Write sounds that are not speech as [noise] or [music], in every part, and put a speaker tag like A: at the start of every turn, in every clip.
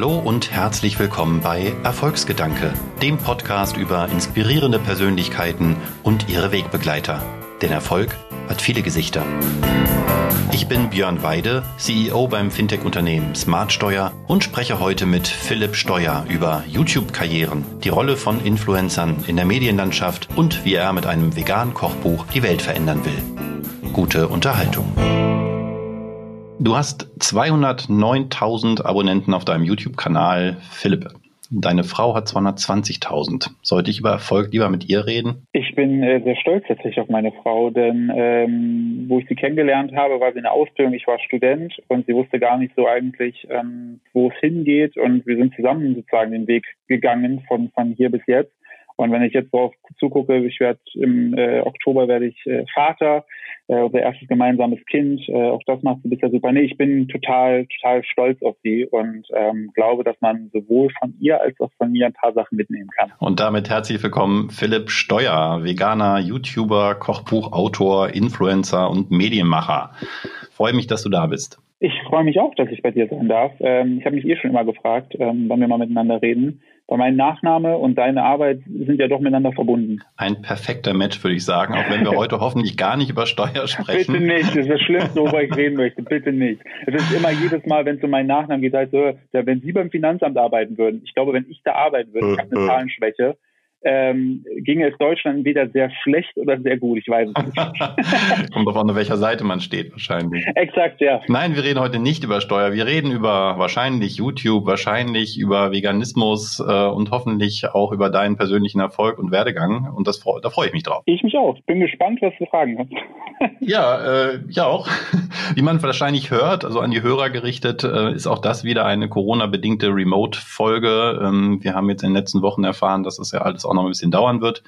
A: Hallo und herzlich willkommen bei Erfolgsgedanke, dem Podcast über inspirierende Persönlichkeiten und ihre Wegbegleiter. Denn Erfolg hat viele Gesichter. Ich bin Björn Weide, CEO beim Fintech-Unternehmen Smartsteuer und spreche heute mit Philipp Steuer über YouTube-Karrieren, die Rolle von Influencern in der Medienlandschaft und wie er mit einem veganen Kochbuch die Welt verändern will. Gute Unterhaltung. Du hast 209.000 Abonnenten auf deinem YouTube-Kanal, Philipp. Deine Frau hat 220.000. Sollte ich über Erfolg lieber mit ihr reden?
B: Ich bin äh, sehr stolz tatsächlich auf meine Frau, denn ähm, wo ich sie kennengelernt habe, war sie in der Ausbildung. Ich war Student und sie wusste gar nicht so eigentlich, ähm, wo es hingeht. Und wir sind zusammen sozusagen den Weg gegangen von, von hier bis jetzt. Und wenn ich jetzt darauf zugucke, ich werde im äh, Oktober werde ich äh, Vater, äh, unser erstes gemeinsames Kind, äh, auch das macht sie bisher super. Nee, ich bin total, total stolz auf sie und ähm, glaube, dass man sowohl von ihr als auch von mir ein paar Sachen mitnehmen kann.
A: Und damit herzlich willkommen Philipp Steuer, Veganer, YouTuber, Kochbuchautor, Influencer und Medienmacher. Freue mich, dass du da bist.
B: Ich freue mich auch, dass ich bei dir sein darf. Ähm, ich habe mich eh schon immer gefragt, ähm, wann wir mal miteinander reden. Weil mein Nachname und deine Arbeit sind ja doch miteinander verbunden.
A: Ein perfekter Match, würde ich sagen, auch wenn wir [laughs] heute hoffentlich gar nicht über Steuer sprechen.
B: Bitte nicht, das ist das Schlimmste, worüber ich reden möchte. Bitte nicht. Es ist immer jedes Mal, wenn es um meinen Nachnamen geht, heißt so, ja, wenn Sie beim Finanzamt arbeiten würden, ich glaube, wenn ich da arbeiten würde, ich habe eine Zahlenschwäche, ähm, ginge es Deutschland entweder sehr schlecht oder sehr gut. Ich weiß es
A: nicht. [laughs] Kommt davon, auf welcher Seite man steht, wahrscheinlich.
B: Exakt, ja.
A: Nein, wir reden heute nicht über Steuer. Wir reden über wahrscheinlich YouTube, wahrscheinlich über Veganismus äh, und hoffentlich auch über deinen persönlichen Erfolg und Werdegang. Und das, da freue ich mich drauf.
B: Ich mich auch. Bin gespannt, was du fragen hast. [laughs]
A: ja, äh, ja auch. Wie man wahrscheinlich hört, also an die Hörer gerichtet, äh, ist auch das wieder eine Corona-bedingte Remote-Folge. Ähm, wir haben jetzt in den letzten Wochen erfahren, dass es ja alles auch noch ein bisschen dauern wird.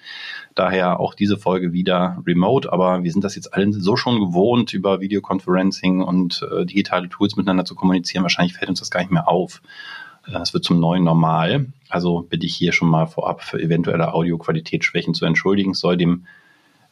A: Daher auch diese Folge wieder remote, aber wir sind das jetzt alle so schon gewohnt, über Videoconferencing und äh, digitale Tools miteinander zu kommunizieren. Wahrscheinlich fällt uns das gar nicht mehr auf. Es äh, wird zum neuen Normal. Also bitte ich hier schon mal vorab für eventuelle Audioqualitätsschwächen zu entschuldigen. Es soll dem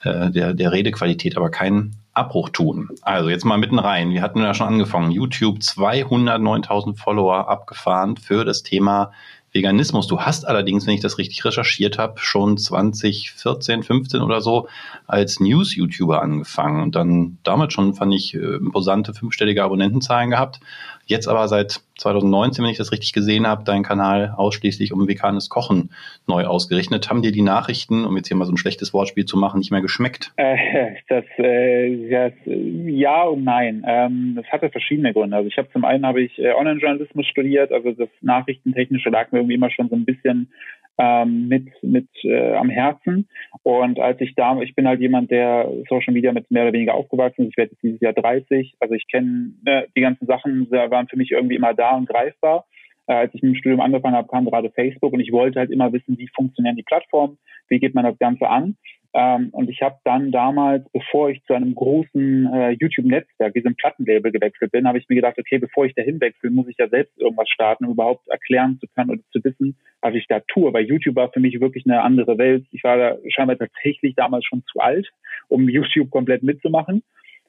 A: äh, der, der Redequalität aber keinen Abbruch tun. Also jetzt mal mitten rein. Wir hatten ja schon angefangen. YouTube 209.000 Follower abgefahren für das Thema Veganismus. Du hast allerdings, wenn ich das richtig recherchiert habe, schon 2014, 15 oder so als News-YouTuber angefangen und dann damit schon, fand ich, äh, imposante fünfstellige Abonnentenzahlen gehabt. Jetzt aber seit 2019, wenn ich das richtig gesehen habe, deinen Kanal ausschließlich um veganes Kochen neu ausgerichtet. Haben dir die Nachrichten, um jetzt hier mal so ein schlechtes Wortspiel zu machen, nicht mehr geschmeckt?
B: Äh, das, äh, das, ja und nein. Ähm, das hatte verschiedene Gründe. Also ich habe zum einen habe ich äh, Online-Journalismus studiert, also das Nachrichtentechnische lag mir irgendwie immer schon so ein bisschen ähm, mit, mit äh, am Herzen. Und als ich da, ich bin halt jemand, der Social Media mit mehr oder weniger aufgewachsen ist. Ich werde jetzt dieses Jahr 30. Also ich kenne ne, die ganzen Sachen, waren für mich irgendwie immer da und greifbar. Äh, als ich mit dem Studium angefangen habe, kam gerade Facebook und ich wollte halt immer wissen, wie funktionieren die Plattformen, wie geht man das Ganze an. Ähm, und ich habe dann damals, bevor ich zu einem großen äh, YouTube-Netzwerk, diesem Plattenlabel gewechselt bin, habe ich mir gedacht, okay, bevor ich dahin wechsle, muss ich ja selbst irgendwas starten, um überhaupt erklären zu können oder zu wissen, was ich da tue. Weil YouTube war für mich wirklich eine andere Welt. Ich war da scheinbar tatsächlich damals schon zu alt, um YouTube komplett mitzumachen.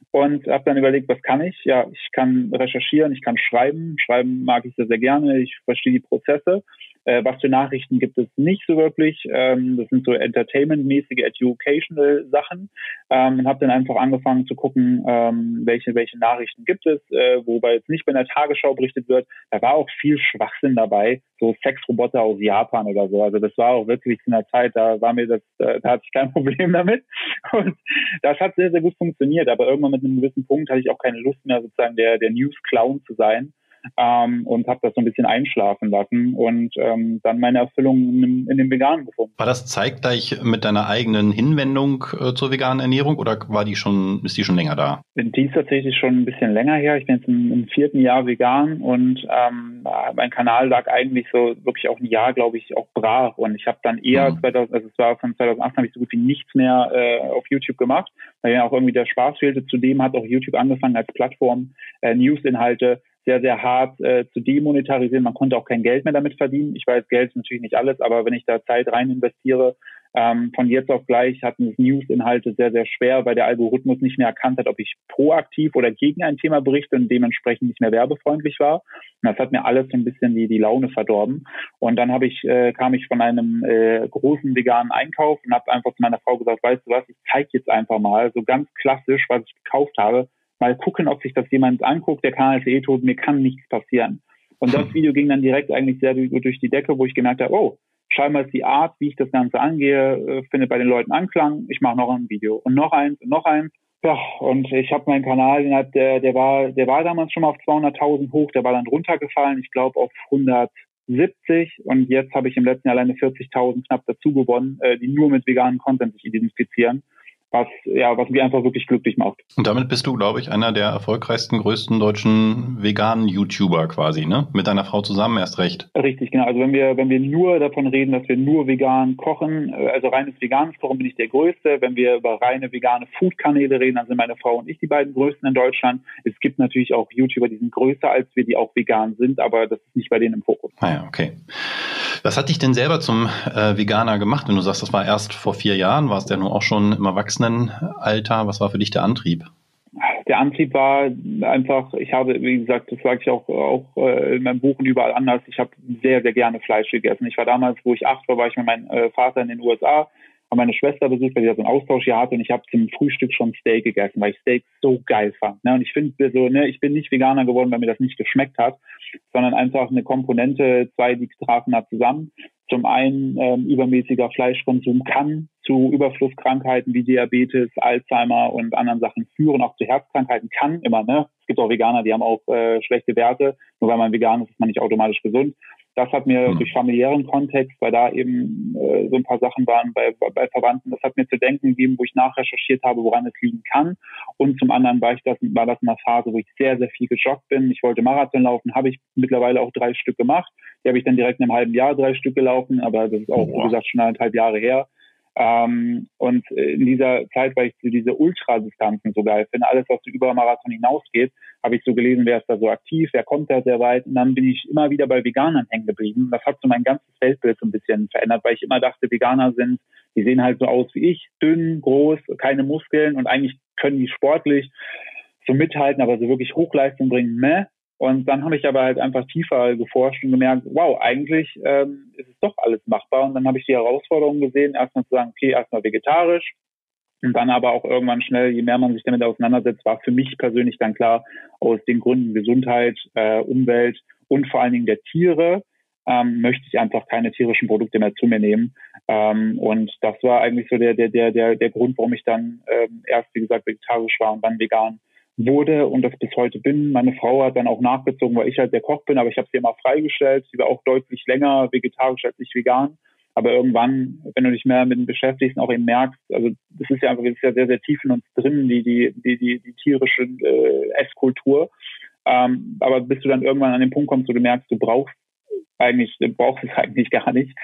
B: Und habe dann überlegt, was kann ich? Ja, ich kann recherchieren, ich kann schreiben. Schreiben mag ich sehr, sehr gerne. Ich verstehe die Prozesse. Äh, was für Nachrichten gibt es nicht so wirklich. Ähm, das sind so entertainment-mäßige, educational Sachen. Ähm, und habe dann einfach angefangen zu gucken, ähm, welche, welche Nachrichten gibt es, äh, wobei jetzt nicht bei der Tagesschau berichtet wird. Da war auch viel Schwachsinn dabei, so Sexroboter aus Japan oder so. Also das war auch wirklich in der Zeit, da war mir das, äh, da hatte ich kein [laughs] Problem damit. Und das hat sehr, sehr gut funktioniert. Aber irgendwann mit einem gewissen Punkt hatte ich auch keine Lust mehr, sozusagen der, der News-Clown zu sein ähm, und habe das so ein bisschen einschlafen lassen und ähm, dann meine Erfüllung in, in, dem Veganen gefunden.
A: War das zeitgleich mit deiner eigenen Hinwendung äh, zur veganen Ernährung oder war die schon, ist die schon länger da?
B: Die ist tatsächlich schon ein bisschen länger her. Ich bin jetzt im, im vierten Jahr vegan und ähm, mein Kanal lag eigentlich so wirklich auch ein Jahr, glaube ich, auch brach und ich habe dann eher mhm. 2000, also es war von 2008 habe ich so gut wie nichts mehr äh, auf YouTube gemacht, weil ja auch irgendwie der Spaß fehlte. Zudem hat auch YouTube angefangen als Plattform äh, Newsinhalte sehr, sehr hart äh, zu demonetarisieren. Man konnte auch kein Geld mehr damit verdienen. Ich weiß, Geld ist natürlich nicht alles, aber wenn ich da Zeit rein investiere, ähm, von jetzt auf gleich hatten es News-Inhalte sehr, sehr schwer, weil der Algorithmus nicht mehr erkannt hat, ob ich proaktiv oder gegen ein Thema berichte und dementsprechend nicht mehr werbefreundlich war. Und das hat mir alles so ein bisschen die, die Laune verdorben. Und dann habe ich, äh, kam ich von einem äh, großen veganen Einkauf und habe einfach zu meiner Frau gesagt, weißt du was, ich zeige jetzt einfach mal so ganz klassisch, was ich gekauft habe. Mal gucken, ob sich das jemand anguckt. Der Kanal ist eh tot, mir kann nichts passieren. Und das Video ging dann direkt eigentlich sehr gut durch die Decke, wo ich gemerkt habe, oh, scheinbar ist die Art, wie ich das Ganze angehe, äh, findet bei den Leuten Anklang. Ich mache noch ein Video und noch eins und noch eins. Ja, und ich habe meinen Kanal, der, der war, der war damals schon mal auf 200.000 hoch, der war dann runtergefallen, ich glaube auf 170 und jetzt habe ich im letzten Jahr alleine 40.000 knapp dazu gewonnen, äh, die nur mit veganen Content sich identifizieren was, ja, was mich einfach wirklich glücklich macht.
A: Und damit bist du, glaube ich, einer der erfolgreichsten, größten deutschen veganen YouTuber quasi, ne? Mit deiner Frau zusammen erst recht.
B: Richtig, genau. Also wenn wir, wenn wir nur davon reden, dass wir nur vegan kochen, äh, also reines veganes Kochen bin ich der Größte. Wenn wir über reine vegane Food-Kanäle reden, dann sind meine Frau und ich die beiden Größten in Deutschland. Es gibt natürlich auch YouTuber, die sind größer als wir, die auch vegan sind, aber das ist nicht bei denen im Fokus.
A: Ah ja, okay. Was hat dich denn selber zum äh, Veganer gemacht? Wenn du sagst, das war erst vor vier Jahren, war es ja nun auch schon im Erwachsenenalter. Was war für dich der Antrieb?
B: Der Antrieb war einfach, ich habe, wie gesagt, das sage ich auch, auch äh, in meinem Buch und überall anders, ich habe sehr, sehr gerne Fleisch gegessen. Ich war damals, wo ich acht war, war ich mit meinem äh, Vater in den USA habe meine Schwester besucht, weil sie da so einen Austausch hier hatte und ich habe zum Frühstück schon Steak gegessen, weil ich Steak so geil fand. Ne? Und ich finde so, ne, ich bin nicht Veganer geworden, weil mir das nicht geschmeckt hat, sondern einfach eine Komponente, zwei, die trafen da zusammen. Zum einen ähm, übermäßiger Fleischkonsum kann zu Überflusskrankheiten wie Diabetes, Alzheimer und anderen Sachen führen, auch zu Herzkrankheiten kann immer. Ne? Es gibt auch Veganer, die haben auch äh, schlechte Werte. Nur weil man vegan ist, ist man nicht automatisch gesund. Das hat mir mhm. durch familiären Kontext, weil da eben äh, so ein paar Sachen waren bei, bei Verwandten, das hat mir zu denken gegeben, wo ich nachrecherchiert habe, woran es liegen kann. Und zum anderen war ich das, war das in einer Phase, wo ich sehr, sehr viel gejoggt bin. Ich wollte Marathon laufen, habe ich mittlerweile auch drei Stück gemacht. Die habe ich dann direkt in einem halben Jahr drei Stück gelaufen, aber das ist auch, wie gesagt, schon eineinhalb Jahre her. Ähm, und in dieser Zeit, weil ich diese Ultradistanzen so geil finde, alles, was so über Marathon hinausgeht, habe ich so gelesen, wer ist da so aktiv, wer kommt da sehr weit. Und dann bin ich immer wieder bei Veganern hängen geblieben. Das hat so mein ganzes Weltbild so ein bisschen verändert, weil ich immer dachte, Veganer sind, die sehen halt so aus wie ich, dünn, groß, keine Muskeln und eigentlich können die sportlich so mithalten, aber so wirklich Hochleistung bringen, meh. Und dann habe ich aber halt einfach tiefer geforscht und gemerkt, wow, eigentlich ähm, ist es doch alles machbar. Und dann habe ich die Herausforderung gesehen, erstmal zu sagen, okay, erstmal vegetarisch. Und dann aber auch irgendwann schnell, je mehr man sich damit auseinandersetzt, war für mich persönlich dann klar, aus den Gründen Gesundheit, äh, Umwelt und vor allen Dingen der Tiere, ähm, möchte ich einfach keine tierischen Produkte mehr zu mir nehmen. Ähm, und das war eigentlich so der, der, der, der, der Grund, warum ich dann ähm, erst, wie gesagt, vegetarisch war und dann vegan wurde und das bis heute bin. Meine Frau hat dann auch nachgezogen, weil ich halt der Koch bin, aber ich habe sie immer freigestellt. Sie war auch deutlich länger vegetarisch als ich vegan. Aber irgendwann, wenn du dich mehr mit dem beschäftigst und auch eben merkst, also das ist ja einfach das ist ja sehr, sehr tief in uns drin, die, die, die, die, die tierische äh, Esskultur. Ähm, aber bis du dann irgendwann an den Punkt kommst, wo du merkst, du brauchst eigentlich, braucht es eigentlich gar nicht.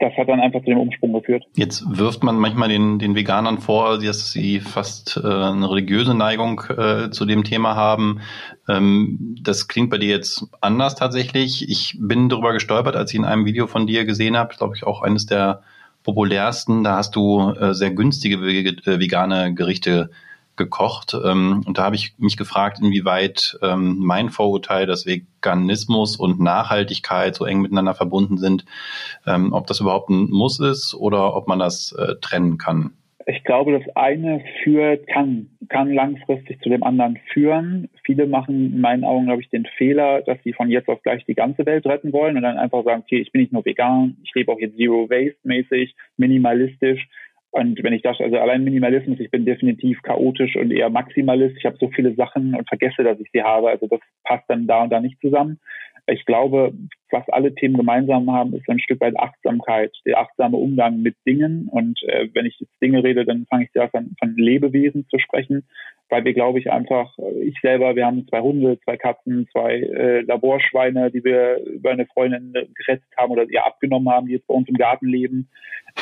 B: Das hat dann einfach zu dem Umsprung geführt.
A: Jetzt wirft man manchmal den, den Veganern vor, dass sie fast äh, eine religiöse Neigung äh, zu dem Thema haben. Ähm, das klingt bei dir jetzt anders tatsächlich. Ich bin darüber gestolpert, als ich in einem Video von dir gesehen habe, glaube ich auch eines der populärsten. Da hast du äh, sehr günstige äh, vegane Gerichte gekocht. Ähm, und da habe ich mich gefragt, inwieweit ähm, mein Vorurteil, dass Veganismus und Nachhaltigkeit so eng miteinander verbunden sind, ähm, ob das überhaupt ein Muss ist oder ob man das äh, trennen kann.
B: Ich glaube, das eine führt, kann, kann langfristig zu dem anderen führen. Viele machen in meinen Augen, glaube ich, den Fehler, dass sie von jetzt auf gleich die ganze Welt retten wollen und dann einfach sagen, okay, ich bin nicht nur vegan, ich lebe auch jetzt Zero Waste mäßig, minimalistisch und wenn ich das, also allein Minimalismus, ich bin definitiv chaotisch und eher Maximalist. Ich habe so viele Sachen und vergesse, dass ich sie habe. Also das passt dann da und da nicht zusammen. Ich glaube, was alle Themen gemeinsam haben, ist ein Stück weit Achtsamkeit, der achtsame Umgang mit Dingen. Und äh, wenn ich jetzt Dinge rede, dann fange ich zuerst an, von Lebewesen zu sprechen, weil wir, glaube ich, einfach, ich selber, wir haben zwei Hunde, zwei Katzen, zwei äh, Laborschweine, die wir über eine Freundin gerettet haben oder ihr abgenommen haben, die jetzt bei uns im Garten leben.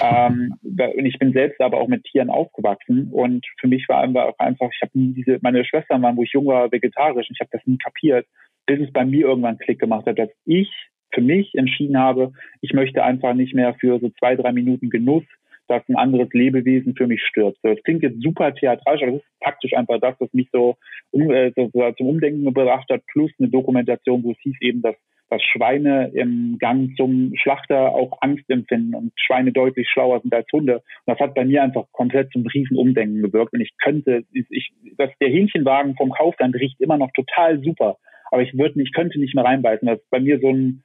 B: Ähm, und ich bin selbst aber auch mit Tieren aufgewachsen und für mich war einfach, ich habe nie diese, meine Schwestern waren, wo ich jung war, vegetarisch und ich habe das nie kapiert bis es bei mir irgendwann Klick gemacht hat, dass ich für mich entschieden habe, ich möchte einfach nicht mehr für so zwei, drei Minuten Genuss dass ein anderes Lebewesen für mich stirbt. So, das klingt jetzt super theatralisch, aber das ist faktisch einfach das, was mich so, um, äh, so, so zum Umdenken gebracht hat, plus eine Dokumentation, wo es hieß eben, dass dass Schweine im Gang zum Schlachter auch Angst empfinden und Schweine deutlich schlauer sind als Hunde. Und das hat bei mir einfach komplett zum Riesenumdenken gewirkt. Und ich könnte, ich, dass der Hähnchenwagen vom Kaufland riecht immer noch total super. Aber ich würde nicht, könnte nicht mehr reinbeißen, dass bei mir so, ein,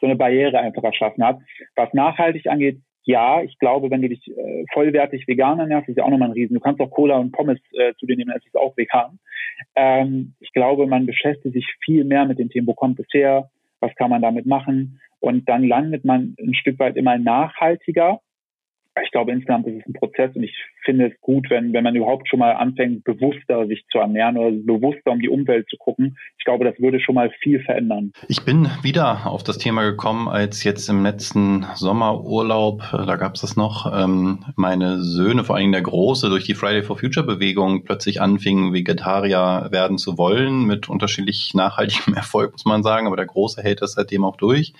B: so eine Barriere einfach erschaffen hat. Was nachhaltig angeht, ja, ich glaube, wenn du dich äh, vollwertig vegan ernährst, ist ja auch nochmal ein Riesen. Du kannst auch Cola und Pommes äh, zu dir nehmen, es ist auch vegan. Ähm, ich glaube, man beschäftigt sich viel mehr mit dem Thema, wo kommt es her, was kann man damit machen. Und dann landet man ein Stück weit immer nachhaltiger ich glaube, insgesamt ist es ein Prozess und ich finde es gut, wenn, wenn man überhaupt schon mal anfängt, bewusster sich zu ernähren oder bewusster um die Umwelt zu gucken. Ich glaube, das würde schon mal viel verändern.
A: Ich bin wieder auf das Thema gekommen, als jetzt im letzten Sommerurlaub, äh, da gab es das noch, ähm, meine Söhne, vor allem der Große, durch die Friday for Future Bewegung plötzlich anfingen, Vegetarier werden zu wollen, mit unterschiedlich nachhaltigem [laughs] Erfolg, muss man sagen, aber der Große hält das seitdem auch durch.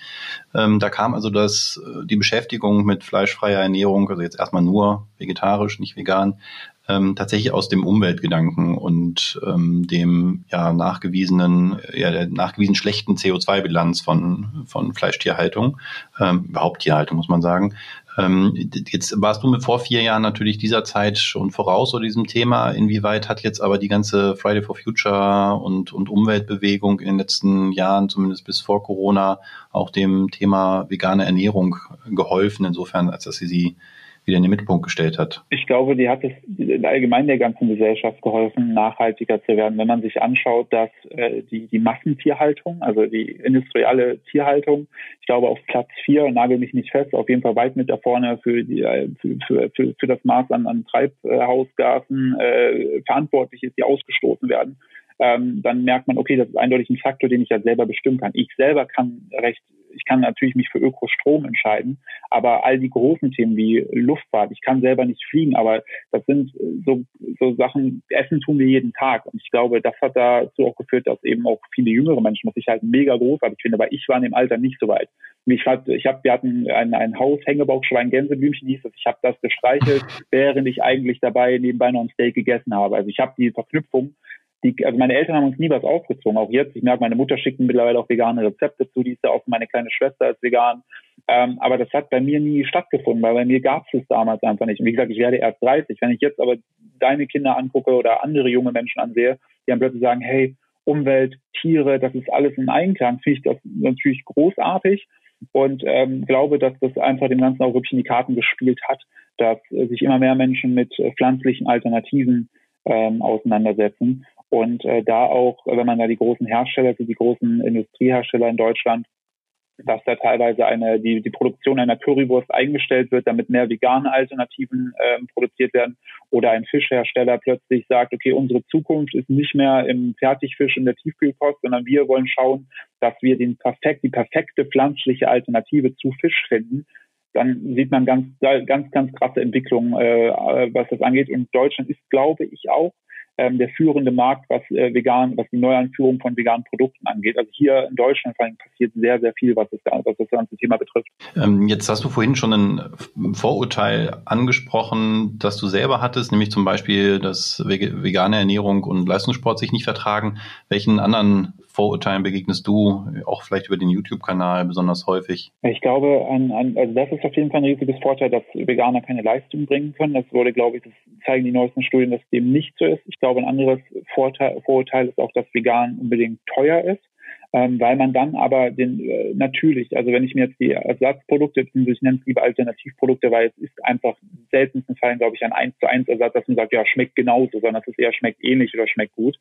A: Ähm, da kam also das, äh, die Beschäftigung mit fleischfreier Ernährung Ernährung, also jetzt erstmal nur vegetarisch, nicht vegan, ähm, tatsächlich aus dem Umweltgedanken und ähm, dem ja nachgewiesenen, ja der nachgewiesen schlechten CO2-Bilanz von von Fleischtierhaltung, ähm, überhaupt Tierhaltung muss man sagen. Ähm, jetzt warst du mit vor vier Jahren natürlich dieser Zeit schon voraus oder diesem Thema. Inwieweit hat jetzt aber die ganze Friday for Future und und Umweltbewegung in den letzten Jahren, zumindest bis vor Corona, auch dem Thema vegane Ernährung geholfen, insofern, als dass sie sie wieder in den Mittelpunkt gestellt hat?
B: Ich glaube, die hat es allgemein der ganzen Gesellschaft geholfen, nachhaltiger zu werden. Wenn man sich anschaut, dass äh, die, die Massentierhaltung, also die industrielle Tierhaltung, ich glaube auf Platz vier, nagel mich nicht fest, auf jeden Fall weit mit da vorne für, die, äh, für, für, für, das Maß an, an Treibhausgasen äh, verantwortlich ist, die ausgestoßen werden. Ähm, dann merkt man, okay, das ist eindeutig ein Faktor, den ich ja selber bestimmen kann. Ich selber kann recht ich kann natürlich mich für Ökostrom entscheiden, aber all die großen Themen wie Luftfahrt, ich kann selber nicht fliegen, aber das sind so, so Sachen, Essen tun wir jeden Tag. Und ich glaube, das hat dazu auch geführt, dass eben auch viele jüngere Menschen, was ich halt mega großartig finde, weil ich war in dem Alter nicht so weit. Ich hatte, ich hab, wir hatten ein, ein Haus, Hängebauchschwein, Gänseblümchen hieß das. Ich habe das gestreichelt, während ich eigentlich dabei nebenbei noch ein Steak gegessen habe. Also ich habe die Verknüpfung die, also meine Eltern haben uns nie was aufgezwungen, auch jetzt. Ich merke, meine Mutter schickt mir mittlerweile auch vegane Rezepte zu, die ist ja auch meine kleine Schwester ist vegan. Ähm, aber das hat bei mir nie stattgefunden, weil bei mir gab es es damals einfach nicht. Und wie gesagt, ich werde erst 30. Wenn ich jetzt aber deine Kinder angucke oder andere junge Menschen ansehe, die dann plötzlich sagen, hey, Umwelt, Tiere, das ist alles in Einklang, finde ich das natürlich großartig und ähm, glaube, dass das einfach dem Ganzen auch wirklich in die Karten gespielt hat, dass äh, sich immer mehr Menschen mit äh, pflanzlichen Alternativen ähm, auseinandersetzen. Und äh, da auch, wenn man da die großen Hersteller, also die großen Industriehersteller in Deutschland, dass da teilweise eine, die, die Produktion einer Currywurst eingestellt wird, damit mehr vegane Alternativen ähm, produziert werden. Oder ein Fischhersteller plötzlich sagt, okay, unsere Zukunft ist nicht mehr im Fertigfisch in der Tiefkühlkost, sondern wir wollen schauen, dass wir den perfekt, die perfekte pflanzliche Alternative zu Fisch finden. Dann sieht man ganz, ganz, ganz krasse Entwicklungen, äh, was das angeht. Und Deutschland ist, glaube ich, auch ähm, der führende Markt, was äh, vegan, was die Neueinführung von veganen Produkten angeht. Also hier in Deutschland vor allem passiert sehr, sehr viel, was das, was das ganze Thema betrifft.
A: Ähm, jetzt hast du vorhin schon ein Vorurteil angesprochen, das du selber hattest, nämlich zum Beispiel, dass vegane Ernährung und Leistungssport sich nicht vertragen. Welchen anderen Vorurteilen begegnest du, auch vielleicht über den YouTube-Kanal besonders häufig?
B: Ich glaube, ein, ein, also das ist auf jeden Fall ein riesiges Vorteil, dass Veganer keine Leistung bringen können. Das wurde, glaube ich, das zeigen die neuesten Studien, dass dem nicht so ist. Ich glaube, ein anderes Vorteil, Vorurteil ist auch, dass vegan unbedingt teuer ist. Ähm, weil man dann aber den äh, natürlich, also wenn ich mir jetzt die Ersatzprodukte, ich nenne es lieber Alternativprodukte, weil es ist einfach in seltensten Fällen, glaube ich, ein 1 zu 1 Ersatz, dass man sagt, ja, schmeckt genauso, sondern es ist eher schmeckt ähnlich oder schmeckt gut.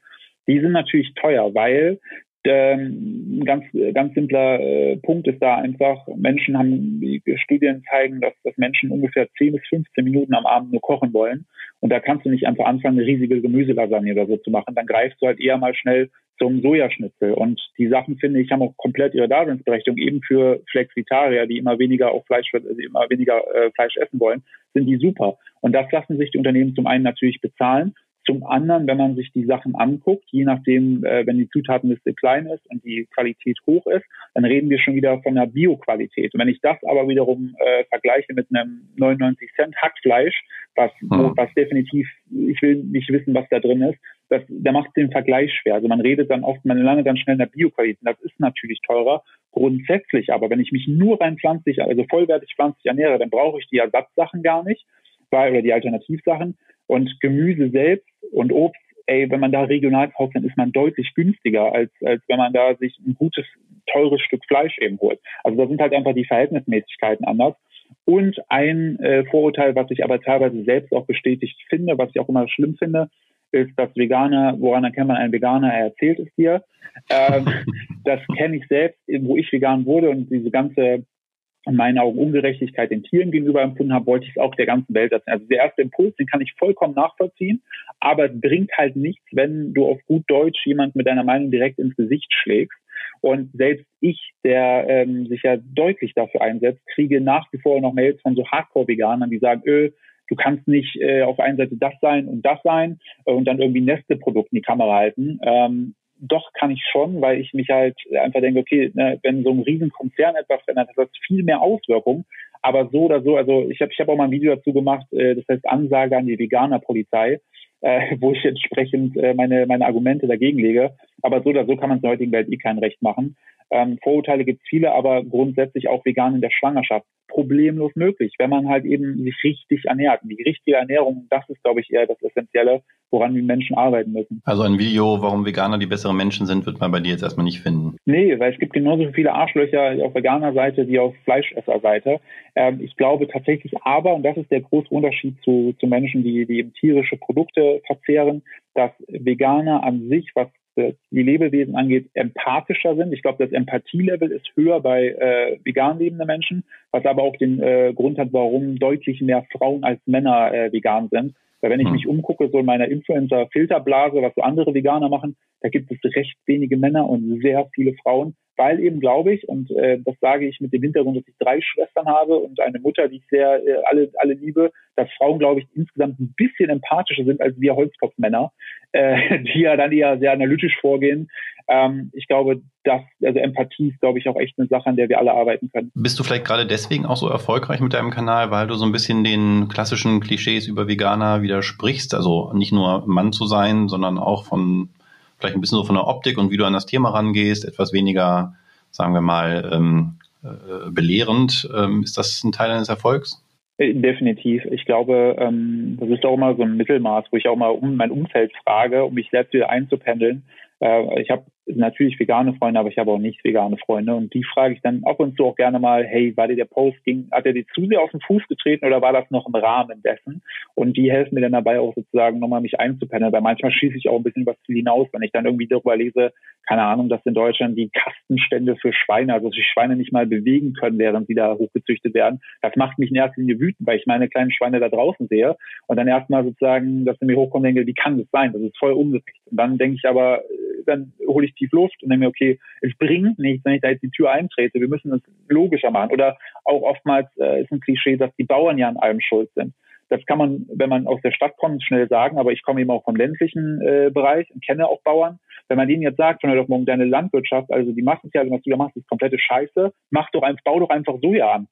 B: Die sind natürlich teuer, weil ähm, ein ganz, ganz simpler äh, Punkt ist da einfach, Menschen haben, die Studien zeigen, dass, dass Menschen ungefähr 10 bis 15 Minuten am Abend nur kochen wollen. Und da kannst du nicht einfach anfangen, eine riesige Gemüselasagne oder so zu machen. Dann greifst du halt eher mal schnell zum Sojaschnitzel. Und die Sachen, finde ich, haben auch komplett ihre Daseinsberechtigung. Eben für Flexitarier, die immer weniger auch Fleisch, also immer weniger äh, Fleisch essen wollen, sind die super. Und das lassen sich die Unternehmen zum einen natürlich bezahlen Zum anderen, wenn man sich die Sachen anguckt, je nachdem, äh, wenn die Zutatenliste klein ist und die Qualität hoch ist, dann reden wir schon wieder von einer Bioqualität. Und wenn ich das aber wiederum äh, vergleiche mit einem 99 Cent Hackfleisch, was, mhm. was definitiv, ich will nicht wissen, was da drin ist, das, da macht den Vergleich schwer. Also man redet dann oft, man lange dann schnell in der Bioqualität. Das ist natürlich teurer. Grundsätzlich aber, wenn ich mich nur rein pflanzlich, also vollwertig pflanzlich ernähre, dann brauche ich die Ersatzsachen gar nicht, weil, oder die Alternativsachen. Und Gemüse selbst und Obst, ey, wenn man da regional kauft, dann ist man deutlich günstiger, als, als wenn man da sich ein gutes, teures Stück Fleisch eben holt. Also da sind halt einfach die Verhältnismäßigkeiten anders. Und ein äh, Vorurteil, was ich aber teilweise selbst auch bestätigt finde, was ich auch immer schlimm finde, ist, dass Veganer, woran erkennt man einen Veganer, er erzählt es dir. Ähm, [laughs] das kenne ich selbst, wo ich vegan wurde und diese ganze in meinen Augen Ungerechtigkeit den Tieren gegenüber empfunden habe, wollte ich es auch der ganzen Welt erzählen. Also der erste Impuls, den kann ich vollkommen nachvollziehen, aber es bringt halt nichts, wenn du auf gut Deutsch jemand mit deiner Meinung direkt ins Gesicht schlägst. Und selbst ich, der ähm, sich ja deutlich dafür einsetzt, kriege nach wie vor noch Mails von so Hardcore-Veganern, die sagen, öh, du kannst nicht äh, auf der einen Seite das sein und das sein äh, und dann irgendwie Neste-Produkt in die Kamera halten. Ähm, doch kann ich schon, weil ich mich halt einfach denke, okay, ne, wenn so ein Riesenkonzern etwas verändert, hat das viel mehr Auswirkungen. Aber so oder so, also ich habe ich hab auch mal ein Video dazu gemacht, äh, das heißt Ansage an die Veganer-Polizei, äh, [laughs] wo ich entsprechend äh, meine, meine Argumente dagegen lege. Aber so oder so kann man es in der heutigen Welt eh kein Recht machen. Ähm, Vorurteile gibt es viele, aber grundsätzlich auch vegan in der Schwangerschaft problemlos möglich, wenn man halt eben sich richtig ernährt. Und die richtige Ernährung, das ist, glaube ich, eher das Essentielle, woran wir Menschen arbeiten müssen.
A: Also ein Video, warum Veganer die besseren Menschen sind, wird man bei dir jetzt erstmal nicht finden.
B: Nee, weil es gibt genauso viele Arschlöcher auf Veganer-Seite wie auf Fleischesser-Seite. Ähm, ich glaube tatsächlich aber, und das ist der große Unterschied zu, zu Menschen, die, die eben tierische Produkte verzehren, dass Veganer an sich, was die Lebewesen angeht, empathischer sind. Ich glaube, das Empathielevel ist höher bei äh, vegan lebenden Menschen, was aber auch den äh, Grund hat, warum deutlich mehr Frauen als Männer äh, vegan sind. Weil wenn ich hm. mich umgucke, so in meiner Influencer-Filterblase, was so andere Veganer machen, da gibt es recht wenige Männer und sehr viele Frauen weil eben glaube ich, und äh, das sage ich mit dem Hintergrund, dass ich drei Schwestern habe und eine Mutter, die ich sehr äh, alle, alle liebe, dass Frauen, glaube ich, insgesamt ein bisschen empathischer sind als wir Holzkopfmänner, äh, [laughs] die ja dann eher sehr analytisch vorgehen. Ähm, ich glaube, dass, also Empathie ist, glaube ich, auch echt eine Sache, an der wir alle arbeiten können.
A: Bist du vielleicht gerade deswegen auch so erfolgreich mit deinem Kanal, weil du so ein bisschen den klassischen Klischees über Veganer widersprichst? Also nicht nur Mann zu sein, sondern auch von vielleicht ein bisschen so von der Optik und wie du an das Thema rangehst, etwas weniger, sagen wir mal, ähm, äh, belehrend. Ähm, ist das ein Teil deines Erfolgs?
B: Äh, definitiv. Ich glaube, ähm, das ist auch immer so ein Mittelmaß, wo ich auch mal um mein Umfeld frage, um mich selbst wieder einzupendeln. Äh, ich habe natürlich vegane Freunde, aber ich habe auch nicht vegane Freunde. Und die frage ich dann ab und zu auch gerne mal, hey, war dir der Post ging, hat er dir zu sehr auf den Fuß getreten oder war das noch im Rahmen dessen? Und die helfen mir dann dabei auch sozusagen nochmal mich einzupendeln, weil manchmal schieße ich auch ein bisschen Ziel hinaus, wenn ich dann irgendwie darüber lese, keine Ahnung, dass in Deutschland die Kastenstände für Schweine, also sich Schweine nicht mal bewegen können, während sie da hochgezüchtet werden. Das macht mich in erster Linie wütend, weil ich meine kleinen Schweine da draußen sehe und dann erstmal sozusagen, dass sie mir hochkommen denke, wie kann das sein? Das ist voll ungerecht. Und dann denke ich aber, dann hole ich tief Luft und denke mir, okay, es bringt nichts, wenn ich da jetzt die Tür eintrete. Wir müssen es logischer machen. Oder auch oftmals äh, ist ein Klischee, dass die Bauern ja an allem schuld sind. Das kann man, wenn man aus der Stadt kommt, schnell sagen, aber ich komme eben auch vom ländlichen äh, Bereich und kenne auch Bauern. Wenn man denen jetzt sagt, von heute auf morgen deine Landwirtschaft, also die Massentierhaltung, was du da machst, ist komplette Scheiße, mach doch einfach, bau doch einfach Soja an.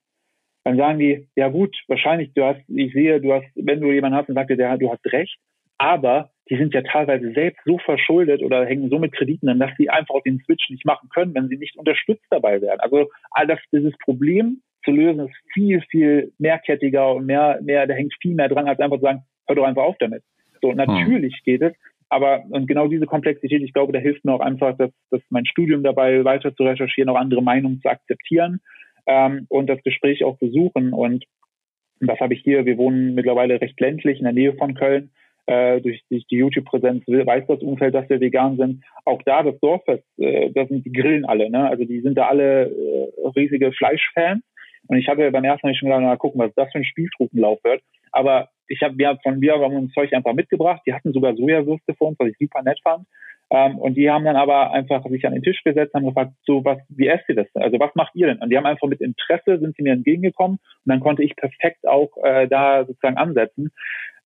B: Dann sagen die, ja gut, wahrscheinlich, du hast, ich sehe, du hast, wenn du jemanden hast und sagst dir, du hast recht, aber die sind ja teilweise selbst so verschuldet oder hängen so mit Krediten an, dass sie einfach den Switch nicht machen können, wenn sie nicht unterstützt dabei werden. Also all das, dieses Problem zu lösen, ist viel, viel mehrkettiger und mehr, mehr, da hängt viel mehr dran, als einfach zu sagen, hör doch einfach auf damit. So, hm. natürlich hm. geht es, aber und genau diese Komplexität, ich glaube, da hilft mir auch einfach, dass, dass mein Studium dabei weiter zu recherchieren, auch andere Meinungen zu akzeptieren ähm, und das Gespräch auch zu suchen. Und das habe ich hier, wir wohnen mittlerweile recht ländlich in der Nähe von Köln äh, durch, durch die YouTube-Präsenz weiß das Umfeld, dass wir vegan sind. Auch da das Dorffest, äh, da sind die Grillen alle, ne? Also die sind da alle äh, riesige Fleischfans. Und ich hatte beim ersten Mal schon gedacht, mal gucken, was das für ein Spießrutenlauf wird. Aber ich habe wir von mir haben uns Zeug einfach mitgebracht. Die hatten sogar Sojawürste für uns, was ich super nett fand. Ähm, und die haben dann aber einfach sich an den Tisch gesetzt und gefragt, so was, wie esst ihr das? Also was macht ihr denn? Und die haben einfach mit Interesse sind sie mir entgegengekommen und dann konnte ich perfekt auch äh, da sozusagen ansetzen.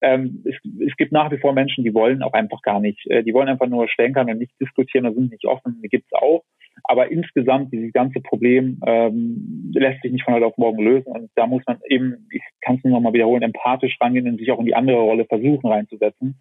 B: Ähm, es, es gibt nach wie vor Menschen, die wollen auch einfach gar nicht, äh, die wollen einfach nur stänkern und nicht diskutieren und sind nicht offen, die gibt's auch. Aber insgesamt, dieses ganze Problem ähm, lässt sich nicht von heute auf morgen lösen. Und da muss man eben, ich kann es nur noch mal wiederholen, empathisch rangehen und sich auch in die andere Rolle versuchen reinzusetzen.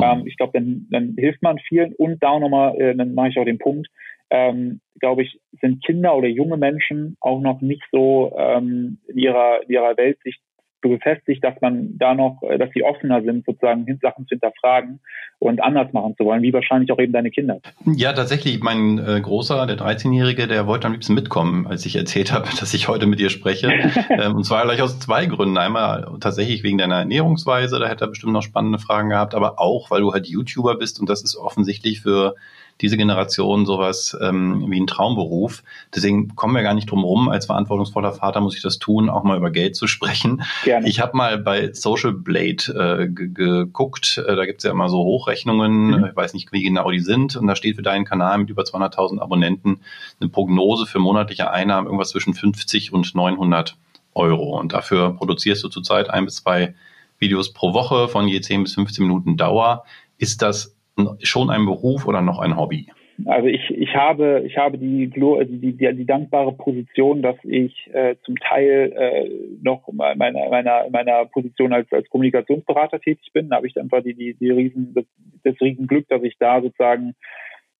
B: Ähm, ich glaube, dann, dann hilft man vielen. Und da nochmal, äh, dann mache ich auch den Punkt, ähm, glaube ich, sind Kinder oder junge Menschen auch noch nicht so ähm, in ihrer, in ihrer Weltsicht befestigt, dass man da noch, äh, dass sie offener sind, sozusagen Sachen zu hinterfragen und anders machen zu wollen, wie wahrscheinlich auch eben deine Kinder.
A: Ja, tatsächlich. Mein äh, Großer, der 13-Jährige, der wollte am liebsten mitkommen, als ich erzählt habe, [laughs] dass ich heute mit dir spreche. [laughs] ähm, und zwar gleich aus zwei Gründen. Einmal tatsächlich wegen deiner Ernährungsweise, da hätte er bestimmt noch spannende Fragen gehabt, aber auch, weil du halt YouTuber bist und das ist offensichtlich für diese Generation sowas ähm, wie ein Traumberuf. Deswegen kommen wir gar nicht drum rum. Als verantwortungsvoller Vater muss ich das tun, auch mal über Geld zu sprechen. Gerne. Ich habe mal bei Social Blade äh, geguckt. Äh, da gibt's ja immer so Hochrechnungen. Mhm. Ich weiß nicht, wie genau die sind. Und da steht für deinen Kanal mit über 200.000 Abonnenten eine Prognose für monatliche Einnahmen irgendwas zwischen 50 und 900 Euro. Und dafür produzierst du zurzeit ein bis zwei Videos pro Woche von je 10 bis 15 Minuten Dauer. Ist das schon ein Beruf oder noch ein Hobby?
B: Also ich, ich habe ich habe die, also die, die, die dankbare Position, dass ich äh, zum Teil äh, noch meiner meiner meiner Position als als Kommunikationsberater tätig bin. Da habe ich einfach die die, die riesen das, das Riesenglück, dass ich da sozusagen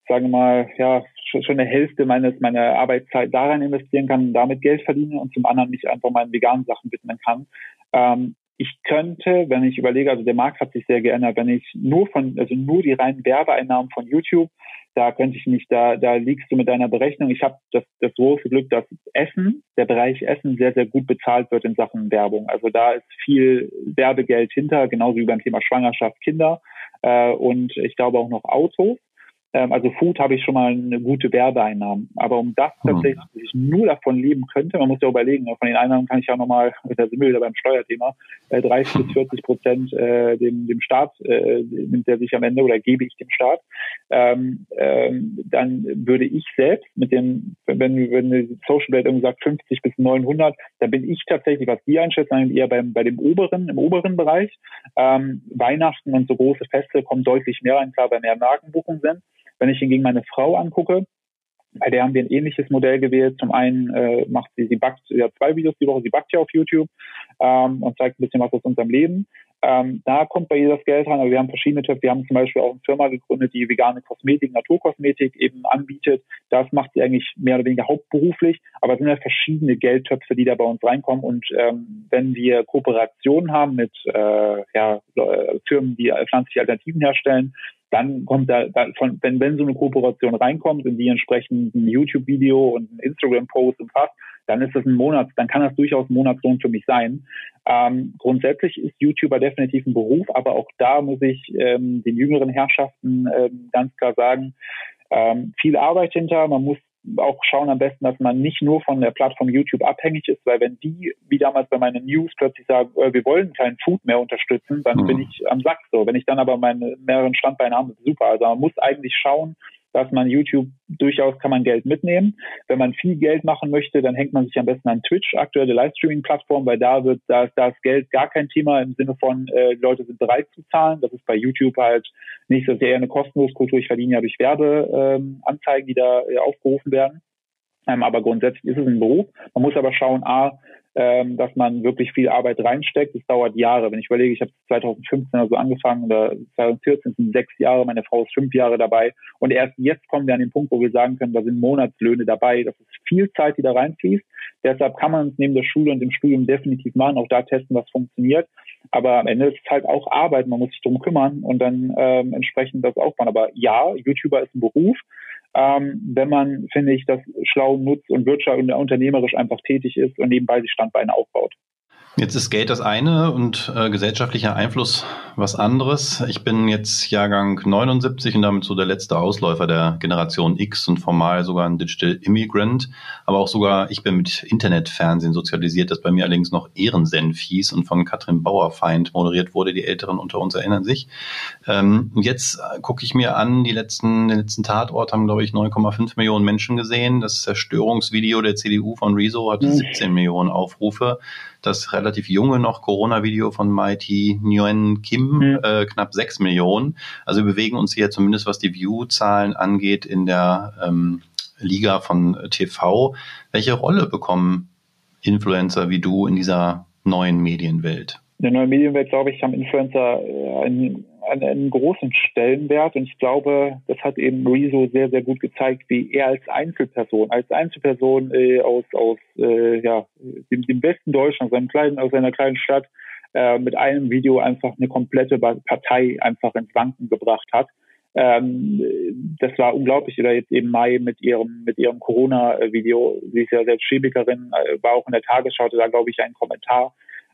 B: sagen wir mal ja schon eine Hälfte meines meiner Arbeitszeit daran investieren kann, damit Geld verdienen und zum anderen mich einfach meinen veganen Sachen widmen kann. Ähm, ich könnte, wenn ich überlege, also der Markt hat sich sehr geändert, wenn ich nur von, also nur die reinen Werbeeinnahmen von YouTube, da könnte ich nicht, da, da liegst du mit deiner Berechnung. Ich habe das, das große Glück, dass Essen, der Bereich Essen sehr, sehr gut bezahlt wird in Sachen Werbung. Also da ist viel Werbegeld hinter, genauso wie beim Thema Schwangerschaft, Kinder äh, und ich glaube auch noch Autos. Ähm, also Food habe ich schon mal eine gute Werbeeinnahmen. Aber um das hm. tatsächlich mhm. nur davon leben könnte, man muss ja überlegen, von den Einnahmen kann ich ja nochmal, [laughs] da sind wir wieder beim Steuerthema, äh, 30 bis 40 Prozent äh, dem, dem Staat äh, nimmt er sich am Ende oder gebe ich dem Staat. Ähm, ähm, dann würde ich selbst mit dem, wenn, wenn die Social Blade irgendwie sagt 50 bis 900, dann bin ich tatsächlich, was die einschätzen, eher beim, bei dem oberen, im oberen Bereich. Ähm, Weihnachten und so große Feste kommen deutlich mehr rein, klar, weil mehr Markenbuchungen sind. Wenn ich hingegen meine Frau angucke, bei der haben wir ein ähnliches Modell gewählt. Zum einen äh, macht sie, sie backt ja zwei Videos die Woche, sie backt ja auf YouTube ähm, und zeigt ein bisschen was aus unserem Leben. Ähm, da kommt bei ihr das Geld rein, aber wir haben verschiedene Töpfe. Wir haben zum Beispiel auch eine Firma gegründet, die vegane Kosmetik, Naturkosmetik eben anbietet. Das macht sie eigentlich mehr oder weniger hauptberuflich, aber es sind ja verschiedene Geldtöpfe, die da bei uns reinkommen. Und ähm, wenn wir Kooperationen haben mit äh, ja, Firmen, die pflanzliche Alternativen herstellen, dann kommt da, da von, wenn, wenn so eine Kooperation reinkommt und die entsprechend ein YouTube-Video und ein Instagram-Post umfasst, dann ist das ein Monat, dann kann das durchaus ein Monatslohn für mich sein. Ähm, grundsätzlich ist YouTuber definitiv ein Beruf, aber auch da muss ich ähm, den jüngeren Herrschaften ähm, ganz klar sagen, ähm, viel Arbeit hinter, man muss auch schauen am besten, dass man nicht nur von der Plattform YouTube abhängig ist, weil wenn die, wie damals bei meinen News, plötzlich sagen, äh, wir wollen kein Food mehr unterstützen, dann mhm. bin ich am Sack so. Wenn ich dann aber meine mehreren Standbeine habe, super. Also man muss eigentlich schauen, dass man YouTube durchaus kann man Geld mitnehmen. Wenn man viel Geld machen möchte, dann hängt man sich am besten an Twitch, aktuelle Livestreaming-Plattform, weil da wird da, ist Geld gar kein Thema im Sinne von äh, die Leute sind bereit zu zahlen. Das ist bei YouTube halt nicht so sehr eine kostenlose Kultur. Ich verdiene ja durch Werbeanzeigen, ähm, die da äh, aufgerufen werden. Aber grundsätzlich ist es ein Beruf. Man muss aber schauen, a, ähm, dass man wirklich viel Arbeit reinsteckt. Es dauert Jahre. Wenn ich überlege, ich habe 2015 also angefangen oder 2014 sind sechs Jahre, meine Frau ist fünf Jahre dabei. Und erst jetzt kommen wir an den Punkt, wo wir sagen können, da sind Monatslöhne dabei. Das ist viel Zeit, die da reinfließt. Deshalb kann man es neben der Schule und dem Studium definitiv machen, auch da testen, was funktioniert. Aber am Ende ist es halt auch Arbeit. Man muss sich drum kümmern und dann ähm, entsprechend das aufbauen. Aber ja, YouTuber ist ein Beruf ähm, wenn man, finde ich, das schlau nutzt und wirtschaftlich und unternehmerisch einfach tätig ist und nebenbei die Standbeine aufbaut.
A: Jetzt ist Geld das eine und äh, gesellschaftlicher Einfluss was anderes. Ich bin jetzt Jahrgang 79 und damit so der letzte Ausläufer der Generation X und formal sogar ein Digital Immigrant. Aber auch sogar, ich bin mit Internetfernsehen sozialisiert, das bei mir allerdings noch Ehrensenf hieß und von Katrin Bauerfeind moderiert wurde. Die Älteren unter uns erinnern sich. Ähm, jetzt gucke ich mir an, die letzten, den letzten Tatort haben, glaube ich, 9,5 Millionen Menschen gesehen. Das Zerstörungsvideo der CDU von Rezo hatte 17 mhm. Millionen Aufrufe das relativ junge noch Corona-Video von Mighty Nguyen Kim, mhm. äh, knapp sechs Millionen. Also wir bewegen uns hier zumindest, was die View-Zahlen angeht, in der ähm, Liga von TV. Welche Rolle bekommen Influencer wie du in dieser neuen Medienwelt?
B: In der neuen Medienwelt, glaube ich, haben Influencer äh, einen einen, einen großen Stellenwert und ich glaube, das hat eben Rezo sehr, sehr gut gezeigt, wie er als Einzelperson, als Einzelperson äh, aus, aus äh, ja, dem, dem besten Deutschland, aus, einem kleinen, aus einer kleinen Stadt, äh, mit einem Video einfach eine komplette Partei einfach ins Wanken gebracht hat. Ähm, das war unglaublich. Oder jetzt eben Mai mit ihrem, mit ihrem Corona-Video. Sie ist ja selbst Chemikerin, äh, war auch in der Tagesschau, da glaube ich einen Kommentar.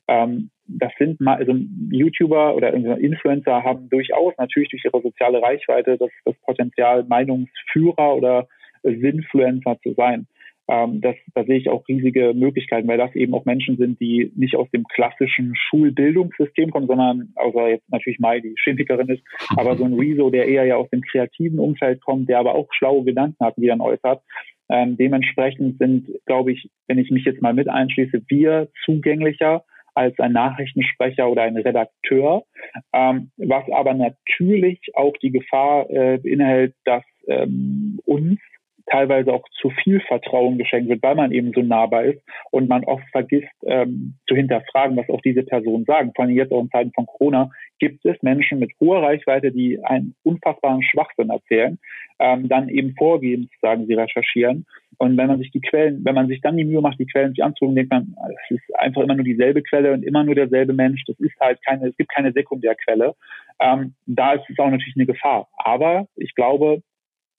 B: Ähm, das sind mal, also YouTuber oder Influencer haben durchaus natürlich durch ihre soziale Reichweite das, das Potenzial, Meinungsführer oder Sinfluencer zu sein. Ähm, das, da sehe ich auch riesige Möglichkeiten, weil das eben auch Menschen sind, die nicht aus dem klassischen Schulbildungssystem kommen, sondern, außer jetzt natürlich Mai, die Chemikerin ist, [laughs] aber so ein Rezo, der eher ja aus dem kreativen Umfeld kommt, der aber auch schlaue Gedanken hat, die er äußert. Ähm, dementsprechend sind, glaube ich, wenn ich mich jetzt mal mit einschließe, wir zugänglicher als ein Nachrichtensprecher oder ein Redakteur, ähm, was aber natürlich auch die Gefahr äh, beinhaltet, dass ähm, uns teilweise auch zu viel Vertrauen geschenkt wird, weil man eben so nahbar ist und man oft vergisst ähm, zu hinterfragen, was auch diese Personen sagen. Vor allem jetzt auch in Zeiten von Corona gibt es Menschen mit hoher Reichweite, die einen unfassbaren Schwachsinn erzählen, ähm, dann eben vorgeben sagen, sie recherchieren und wenn man sich die Quellen, wenn man sich dann die Mühe macht, die Quellen sich anzugucken, denkt man, es ist einfach immer nur dieselbe Quelle und immer nur derselbe Mensch. Das ist halt keine, es gibt keine Sekundärquelle. Ähm, da ist es auch natürlich eine Gefahr. Aber ich glaube,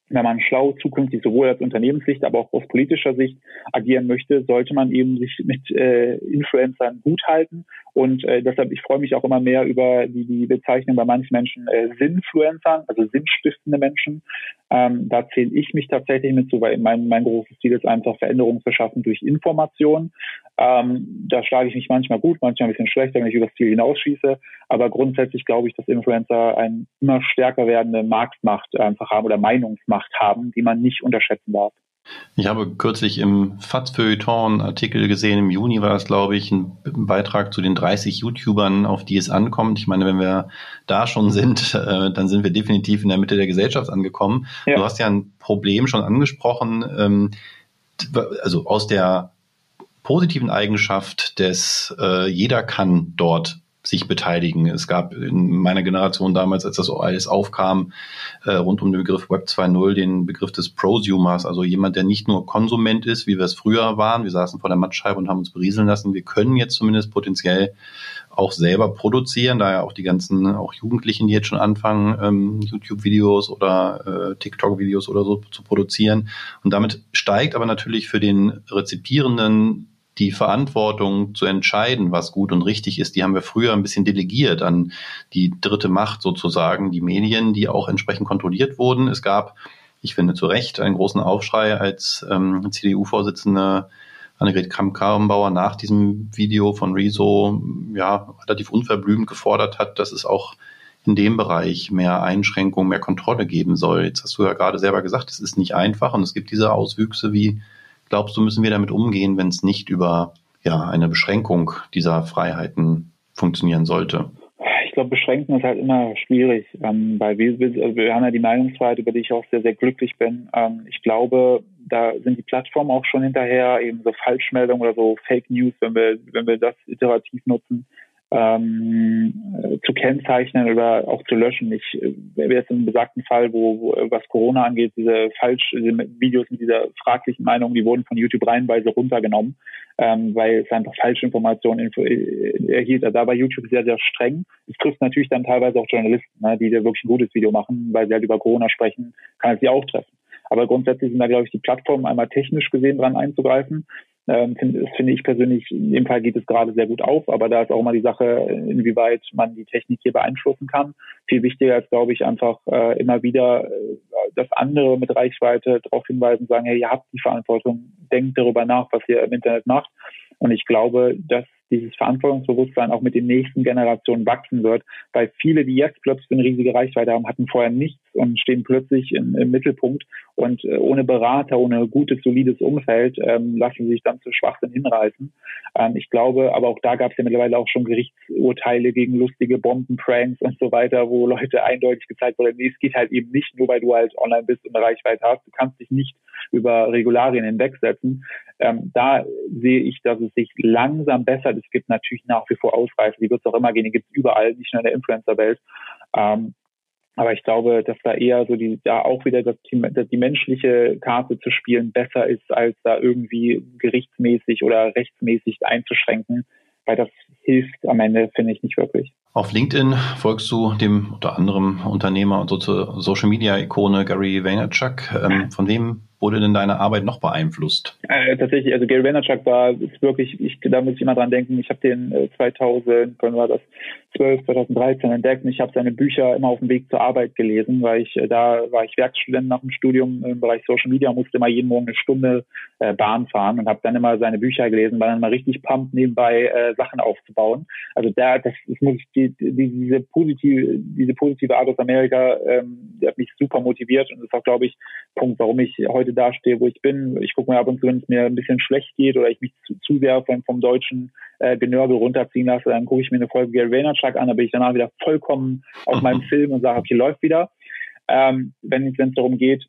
B: wenn man schlau zukünftig sowohl als Unternehmenssicht, aber auch aus politischer Sicht agieren möchte, sollte man eben sich mit äh, Influencern gut halten. Und äh, deshalb, ich freue mich auch immer mehr über die, die Bezeichnung bei manchen Menschen äh, Sinnfluencern, also sinnstiftende Menschen. Ähm, da zähle ich mich tatsächlich mit zu, weil mein, mein großes Ziel ist einfach Veränderung zu schaffen durch Information. Ähm, da schlage ich mich manchmal gut, manchmal ein bisschen schlechter, wenn ich über das Ziel hinausschieße. Aber grundsätzlich glaube ich, dass Influencer eine immer stärker werdende Marktmacht einfach haben oder Meinungsmacht haben, die man nicht unterschätzen darf.
A: Ich habe kürzlich im FATS-Feuilleton Artikel gesehen, im Juni war es, glaube ich, ein Beitrag zu den 30 YouTubern, auf die es ankommt. Ich meine, wenn wir da schon sind, [laughs] äh, dann sind wir definitiv in der Mitte der Gesellschaft angekommen. Ja. Du hast ja ein Problem schon angesprochen, ähm, also aus der positiven Eigenschaft des äh, jeder kann dort sich beteiligen. Es gab in meiner Generation damals, als das alles aufkam, äh, rund um den Begriff Web 2.0, den Begriff des Prosumers, also jemand, der nicht nur Konsument ist, wie wir es früher waren. Wir saßen vor der Mattscheibe und haben uns berieseln lassen. Wir können jetzt zumindest potenziell auch selber produzieren, daher auch die ganzen, auch Jugendlichen, die jetzt schon anfangen, ähm, YouTube-Videos oder äh, TikTok-Videos oder so zu produzieren. Und damit steigt aber natürlich für den Rezipierenden die Verantwortung zu entscheiden, was gut und richtig ist, die haben wir früher ein bisschen delegiert an die dritte Macht sozusagen, die Medien, die auch entsprechend kontrolliert wurden. Es gab, ich finde zu Recht, einen großen Aufschrei, als ähm, CDU-Vorsitzende Annegret Kramp-Karrenbauer nach diesem Video von Rezo ja relativ unverblümt gefordert hat, dass es auch in dem Bereich mehr Einschränkungen, mehr Kontrolle geben soll. Jetzt hast du ja gerade selber gesagt, es ist nicht einfach und es gibt diese Auswüchse wie glaubst du, müssen wir damit umgehen, wenn es nicht über ja, eine Beschränkung dieser Freiheiten funktionieren sollte?
B: Ich glaube, beschränken ist halt immer schwierig, ähm, weil wir, wir haben ja die Meinungsfreiheit, über die ich auch sehr, sehr glücklich bin. Ähm, ich glaube, da sind die Plattformen auch schon hinterher, eben so Falschmeldungen oder so Fake News, wenn wir, wenn wir das iterativ nutzen, ähm, zu kennzeichnen oder auch zu löschen. Ich wäre jetzt im besagten Fall, wo, wo was Corona angeht, diese falsch diese Videos mit dieser fraglichen Meinung, die wurden von YouTube reihenweise runtergenommen, ähm, weil es einfach falsche Informationen äh, erhielt. Also da war YouTube sehr, sehr streng. Es trifft natürlich dann teilweise auch Journalisten, ne, die da wirklich ein gutes Video machen, weil sie halt über Corona sprechen, kann es sie auch treffen. Aber grundsätzlich sind da, glaube ich, die Plattformen einmal technisch gesehen dran einzugreifen Ähm, find, das finde ich persönlich, in dem Fall geht es gerade sehr gut auf, aber da ist auch mal die Sache, inwieweit man die Technik hier beeinflussen kann. Viel wichtiger ist, glaube ich, einfach äh, immer wieder, äh, dass andere mit Reichweite darauf hinweisen, sagen, hey, ihr habt die Verantwortung, denkt darüber nach, was ihr im Internet macht. Und ich glaube, dass dieses Verantwortungsbewusstsein auch mit den nächsten Generationen wachsen wird, weil viele, die jetzt plötzlich eine riesige Reichweite haben, hatten vorher nichts und stehen plötzlich im, im Mittelpunkt und äh, ohne Berater, ohne gutes, solides Umfeld ähm, lassen sich dann zu Schwachsinn hinreißen. Ähm, ich glaube, aber auch da gab es ja mittlerweile auch schon Gerichtsurteile gegen lustige Bombenpranks und so weiter, wo Leute eindeutig gezeigt wurden, nee, es geht halt eben nicht nur, weil du halt online bist und eine Reichweite hast. Du kannst dich nicht über Regularien hinwegsetzen. Ähm, da sehe ich, dass es sich langsam bessert. Es gibt natürlich nach wie vor Ausreißer, die wird es auch immer gehen, die gibt es überall, nicht nur in der Influencer-Welt. Ähm, aber ich glaube, dass da eher so die, da auch wieder das, die, die menschliche Karte zu spielen besser ist, als da irgendwie gerichtsmäßig oder rechtsmäßig einzuschränken, weil das hilft am Ende, finde ich, nicht wirklich.
A: Auf LinkedIn folgst du dem unter anderem Unternehmer und Social Media Ikone Gary Vaynerchuk. Ähm, von wem wurde denn deine Arbeit noch beeinflusst?
B: Äh, tatsächlich, also Gary Vaynerchuk war ist wirklich, ich, da muss ich immer dran denken, ich habe den äh, 2000, wann war das, 12, 2013 entdeckt und ich habe seine Bücher immer auf dem Weg zur Arbeit gelesen, weil ich, äh, da war ich Werkstudent nach dem Studium im Bereich Social Media, musste immer jeden Morgen eine Stunde äh, Bahn fahren und habe dann immer seine Bücher gelesen, war dann mal richtig pumped nebenbei äh, Sachen aufzubauen. Also da, das, das muss ich, die, die, diese positive, diese positive Art aus Amerika, ähm, die hat mich super motiviert und das ist auch, glaube ich, Punkt, warum ich heute heute dastehe, wo ich bin. Ich gucke mir ab und zu, wenn es mir ein bisschen schlecht geht oder ich mich zu, zu sehr vom, vom deutschen äh, Genörgel runterziehen lasse, dann gucke ich mir eine Folge Gary Vaynerchuk an, da bin ich danach wieder vollkommen auf [laughs] meinem Film und sage, okay, läuft wieder. Ähm, wenn es darum geht,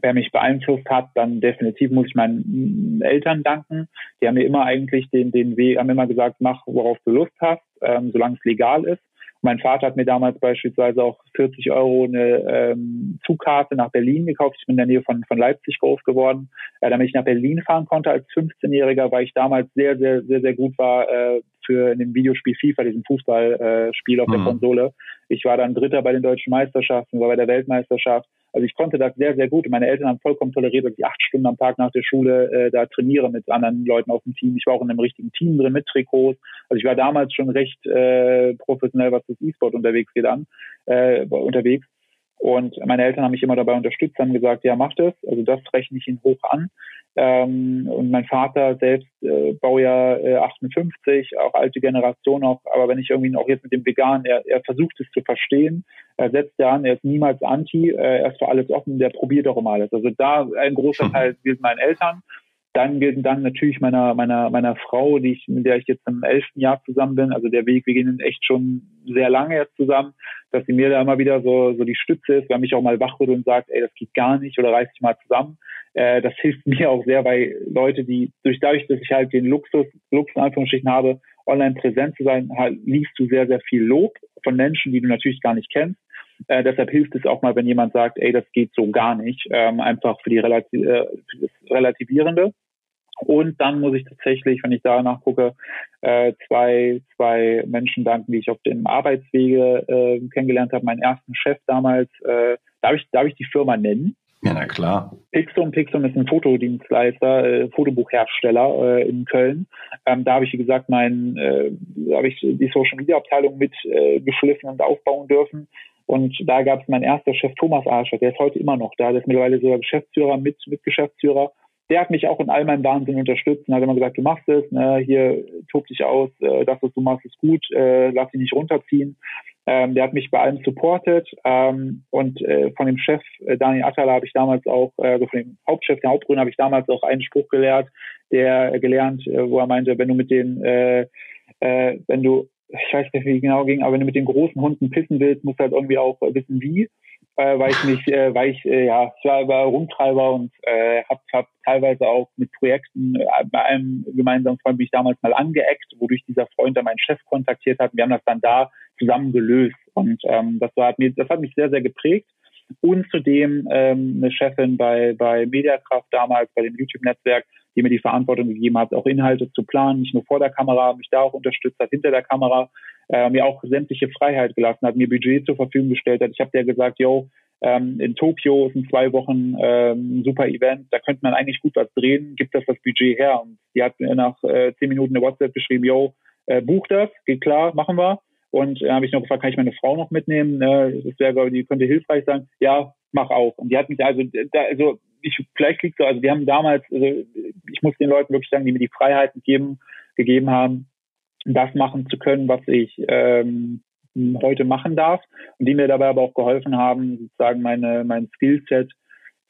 B: wer mich beeinflusst hat, dann definitiv muss ich meinen Eltern danken. Die haben mir immer eigentlich den, den Weg, haben immer gesagt, mach, worauf du Lust hast, ähm, solange es legal ist. Mein Vater hat mir damals beispielsweise auch 40 Euro eine ähm, Zugkarte nach Berlin gekauft. Ich bin in der Nähe von, von Leipzig groß geworden. Äh, damit ich nach Berlin fahren konnte als 15-Jähriger, weil ich damals sehr, sehr, sehr, sehr gut war äh, für in dem Videospiel FIFA, diesem Fußballspiel äh, auf mhm. der Konsole. Ich war dann Dritter bei den deutschen Meisterschaften, war bei der Weltmeisterschaft. Also ich konnte das sehr, sehr gut. Meine Eltern haben vollkommen toleriert, dass ich acht Stunden am Tag nach der Schule äh, da trainiere mit anderen Leuten auf dem Team. Ich war auch in einem richtigen Team drin mit Trikots. Also ich war damals schon recht äh, professionell, was das E-Sport unterwegs geht an, äh, unterwegs. Und meine Eltern haben mich immer dabei unterstützt, haben gesagt, ja, mach das. Also das rechne ich ihnen hoch an. Ähm, und mein Vater selbst, äh, Baujahr äh, 58, auch alte Generation auch, aber wenn ich irgendwie auch jetzt mit dem Vegan, er, er versucht es zu verstehen, er setzt ja an, er ist niemals anti, äh, er ist für alles offen, der probiert auch immer alles. Also da ein großer mhm. Teil gilt meinen Eltern. Dann gilt dann natürlich meiner, meiner, meiner Frau, die ich, mit der ich jetzt im elften Jahr zusammen bin. Also der Weg, wir gehen echt schon sehr lange jetzt zusammen, dass sie mir da immer wieder so, so die Stütze ist, weil mich auch mal wachrüttelt und sagt, ey, das geht gar nicht oder reiß dich mal zusammen. Äh, das [laughs] hilft mir auch sehr, weil Leute, die durch dadurch, dass ich halt den Luxus, Luxus in Anführungsstrichen habe, online präsent zu sein, halt, liest du sehr, sehr viel Lob von Menschen, die du natürlich gar nicht kennst. Äh, deshalb hilft es auch mal, wenn jemand sagt, ey, das geht so gar nicht, ähm, einfach für die Relati äh, für das Relativierende. Und dann muss ich tatsächlich, wenn ich da nachgucke, äh, zwei, zwei Menschen danken, die ich auf dem Arbeitswege äh, kennengelernt habe. Meinen ersten Chef damals, äh, darf, ich, darf ich die Firma nennen?
A: Ja, na klar.
B: Pixum, Pixum ist ein Fotodienstleister, äh, Fotobuchhersteller äh, in Köln. Ähm, da habe ich, wie gesagt, mein, äh, habe ich die Social Media Abteilung mit äh, geschliffen und aufbauen dürfen. Und da gab es mein erster Chef Thomas Arscher, der ist heute immer noch da, der ist mittlerweile sogar Geschäftsführer, mit, mit Geschäftsführer. Der hat mich auch in all meinem Wahnsinn unterstützt und hat immer gesagt, du machst es, ne, hier tob dich aus, äh, das, was du machst, ist gut, äh, lass dich nicht runterziehen. Ähm, der hat mich bei allem supportet ähm, und äh, von dem Chef äh, Daniel Attala habe ich damals auch, äh, also von dem Hauptchef der Hauptgründer habe ich damals auch einen Spruch gelehrt, der äh, gelernt, äh, wo er meinte, wenn du mit den, wenn du, ich weiß nicht, wie genau ging, aber wenn du mit den großen Hunden pissen willst, musst du halt irgendwie auch wissen, wie. Äh, weil ich mich, äh, weil ich, äh, ja, war Rumtreiber und äh, habe hab teilweise auch mit Projekten, äh, bei einem gemeinsamen Freund bin ich damals mal angeeckt, wodurch dieser Freund dann meinen Chef kontaktiert hat. Wir haben das dann da zusammen gelöst. Und ähm, das, war, hat mir, das hat mich sehr, sehr geprägt. Und zudem ähm, eine Chefin bei, bei Mediakraft damals, bei dem YouTube-Netzwerk, die mir die Verantwortung gegeben hat, auch Inhalte zu planen, nicht nur vor der Kamera, mich da auch unterstützt hat, hinter der Kamera, äh, mir auch sämtliche Freiheit gelassen hat, mir Budget zur Verfügung gestellt hat. Ich habe der gesagt, yo, ähm, in Tokio ist in zwei Wochen ähm, ein super Event, da könnte man eigentlich gut was drehen, gibt das das Budget her? Und die hat mir nach äh, zehn Minuten eine WhatsApp geschrieben, yo, äh, buch das, geht klar, machen wir. Und äh, habe ich noch gefragt, kann ich meine Frau noch mitnehmen? Äh, das wäre, die könnte hilfreich sein. Ja, mach auch. Und die hat mich also, da, also ich, vielleicht liegt so, also wir haben damals, also ich muss den Leuten wirklich sagen, die mir die Freiheiten geben, gegeben haben, das machen zu können, was ich ähm, heute machen darf und die mir dabei aber auch geholfen haben, sozusagen meine, mein Skillset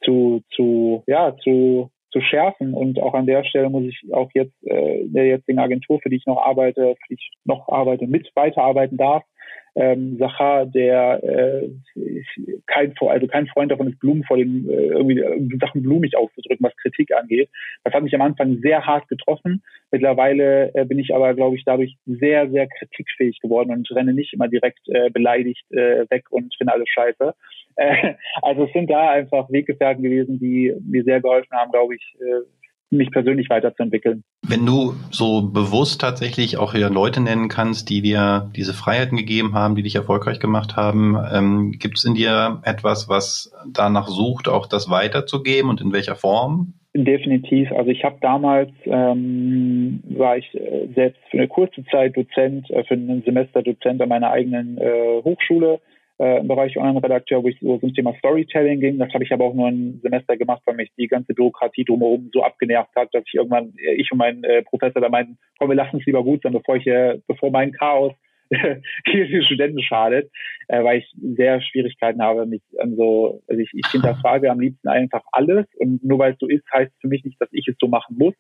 B: zu, zu, ja, zu, zu schärfen. Und auch an der Stelle muss ich auch jetzt äh, der jetzigen Agentur, für die ich noch arbeite, für die ich noch arbeite, mit weiterarbeiten darf, ähm, Sachar, der äh, kein, also kein Freund davon ist, Blumen vor den äh, irgendwie äh, Sachen blumig auszudrücken, was Kritik angeht. Das hat mich am Anfang sehr hart getroffen. Mittlerweile äh, bin ich aber, glaube ich, dadurch sehr, sehr kritikfähig geworden und renne nicht immer direkt äh, beleidigt äh, weg und finde alles scheiße. Äh, [laughs] also es sind da einfach Weggefährten gewesen, die mir sehr geholfen haben, glaube ich, äh, mich persönlich weiterzuentwickeln.
A: Wenn du so bewusst tatsächlich auch hier Leute nennen kannst, die dir diese Freiheiten gegeben haben, die dich erfolgreich gemacht haben, ähm, gibt es in dir etwas, was danach sucht, auch das weiterzugeben und in welcher Form?
B: Definitiv. Also ich habe damals ähm, war ich äh, selbst für eine kurze Zeit Dozent, äh, für ein Semester Dozent an meiner eigenen äh, Hochschule äh, im Bereich Online-Redakteur, wo ich so zum Thema Storytelling ging. Das habe ich aber auch nur ein Semester gemacht, weil mich die ganze Bürokratie drumherum so abgenervt hat, dass ich irgendwann, äh, ich und mein äh, Professor da meinten, komm, wir lassen es lieber gut sein, bevor ich, äh, bevor mein Chaos [laughs] hier die Studenten schadet, äh, weil ich sehr Schwierigkeiten habe, mich an so, also ich, ich hinterfrage am liebsten einfach alles und nur weil es so ist, heißt für mich nicht, dass ich es so machen muss,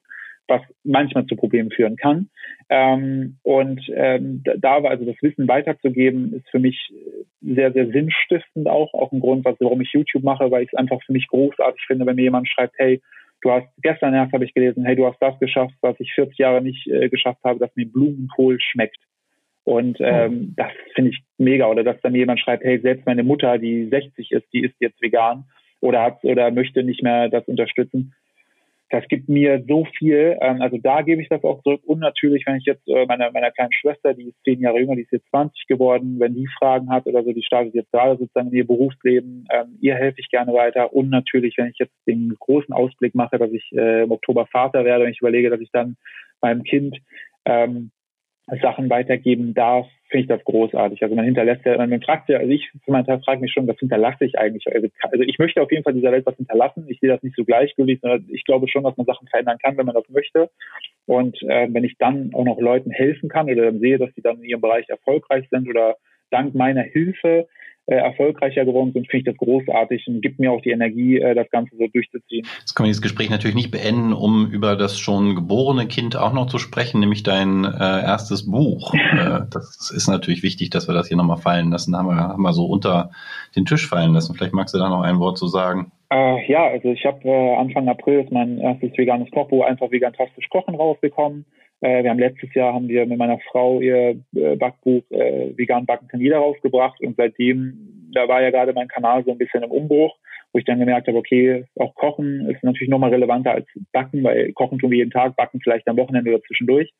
B: was manchmal zu Problemen führen kann. Ähm, und ähm, da war also das Wissen weiterzugeben, ist für mich sehr, sehr sinnstiftend auch, auch ein Grund, warum ich YouTube mache, weil ich es einfach für mich großartig finde, wenn mir jemand schreibt, hey, du hast gestern erst habe ich gelesen, hey, du hast das geschafft, was ich 40 Jahre nicht äh, geschafft habe, dass mir Blumenkohl schmeckt. Und ähm, das finde ich mega. Oder dass dann jemand schreibt, hey, selbst meine Mutter, die 60 ist, die ist jetzt vegan oder hat oder möchte nicht mehr das unterstützen das gibt mir so viel. Ähm, also da gebe ich das auch zurück. Und natürlich, wenn ich jetzt äh, meiner, meiner kleinen Schwester, die ist zehn Jahre jünger, die ist jetzt 20 geworden, wenn die Fragen hat oder so, die startet jetzt gerade sozusagen in ihr Berufsleben, ähm, ihr helfe ich gerne weiter. Und natürlich, wenn ich jetzt den großen Ausblick mache, dass ich äh, im Oktober Vater werde und ich überlege, dass ich dann meinem Kind ähm, Sachen weitergeben darf, finde ich das großartig. Also man hinterlässt ja, man fragt ja, also ich für meinen Teil frage mich schon, was hinterlasse ich eigentlich? Also, also ich möchte auf jeden Fall dieser Welt was hinterlassen. Ich sehe das nicht so gleichgültig, sondern ich glaube schon, dass man Sachen verändern kann, wenn man das möchte. Und äh, wenn ich dann auch noch Leuten helfen kann oder dann sehe, dass sie dann in ihrem Bereich erfolgreich sind oder dank meiner Hilfe äh, erfolgreicher geworden sind, finde ich das großartig und gibt mir auch die Energie, äh, das Ganze so durchzuziehen.
A: Jetzt können wir dieses Gespräch natürlich nicht beenden, um über das schon geborene Kind auch noch zu sprechen, nämlich dein äh, erstes Buch. [laughs] äh, das ist natürlich wichtig, dass wir das hier nochmal fallen lassen. Haben wir, haben wir so unter den Tisch fallen lassen. Vielleicht magst du da noch ein Wort zu sagen.
B: Äh, ja, also ich habe äh, Anfang April ist mein erstes veganes Kochbuch einfach vegantastisch kochen rausbekommen. Äh, wir haben letztes Jahr haben wir mit meiner Frau ihr äh, Backbuch äh, Vegan Backen kann jeder rausgebracht und seitdem, da war ja gerade mein Kanal so ein bisschen im Umbruch, wo ich dann gemerkt habe, okay, auch Kochen ist natürlich nochmal relevanter als Backen, weil Kochen tun wir jeden Tag, Backen vielleicht am Wochenende oder zwischendurch.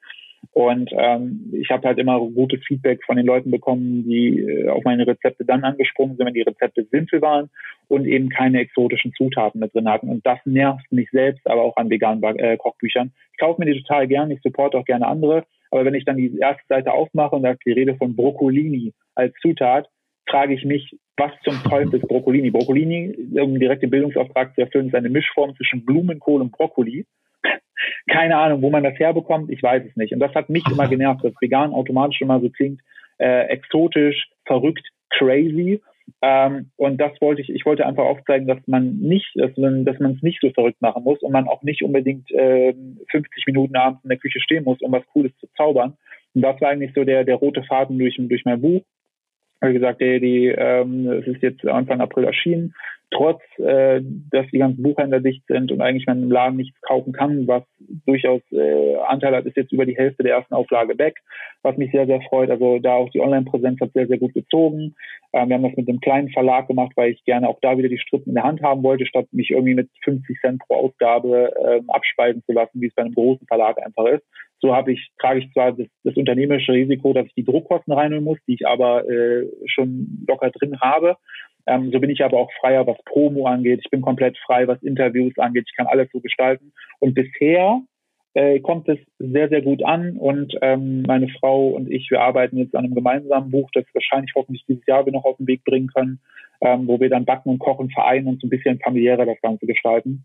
B: Und ähm, ich habe halt immer gutes Feedback von den Leuten bekommen, die äh, auf meine Rezepte dann angesprungen sind, wenn die Rezepte simpel waren und eben keine exotischen Zutaten mit drin hatten. Und das nervt mich selbst, aber auch an veganen äh, Kochbüchern. Ich kaufe mir die total gern, ich supporte auch gerne andere. Aber wenn ich dann die erste Seite aufmache und da ist die Rede von Broccolini als Zutat, frage ich mich, was zum Teufel ist Broccolini? Broccolini, um direkt den Bildungsauftrag zu erfüllen, ist eine Mischform zwischen Blumenkohl und Brokkoli. Keine Ahnung, wo man das herbekommt, ich weiß es nicht. Und das hat mich immer genervt, dass vegan automatisch immer so klingt, äh, exotisch, verrückt, crazy. Ähm, und das wollte ich, ich wollte einfach aufzeigen, dass man nicht, dass man, dass man es nicht so verrückt machen muss und man auch nicht unbedingt äh, 50 Minuten abends in der Küche stehen muss, um was Cooles zu zaubern. Und das war eigentlich so der, der rote Faden durch, durch mein Buch. Wie gesagt, die, die, ähm, es ist jetzt Anfang April erschienen trotz, äh, dass die ganzen Buchhändler dicht sind und eigentlich man im Laden nichts kaufen kann, was durchaus äh, Anteil hat, ist jetzt über die Hälfte der ersten Auflage weg, was mich sehr, sehr freut. Also da auch die Online-Präsenz hat sehr, sehr gut gezogen. Ähm, wir haben das mit einem kleinen Verlag gemacht, weil ich gerne auch da wieder die Strippen in der Hand haben wollte, statt mich irgendwie mit 50 Cent pro Ausgabe ähm, abspeisen zu lassen, wie es bei einem großen Verlag einfach ist. So habe ich, trage ich zwar das, das unternehmerische Risiko, dass ich die Druckkosten reinholen muss, die ich aber äh, schon locker drin habe. Ähm, so bin ich aber auch freier, was Promo angeht. Ich bin komplett frei, was Interviews angeht. Ich kann alles so gestalten. Und bisher äh, kommt es sehr, sehr gut an. Und ähm, meine Frau und ich, wir arbeiten jetzt an einem gemeinsamen Buch, das wahrscheinlich hoffentlich dieses Jahr wir noch auf den Weg bringen können, ähm, wo wir dann Backen und Kochen vereinen und so ein bisschen familiärer das Ganze gestalten.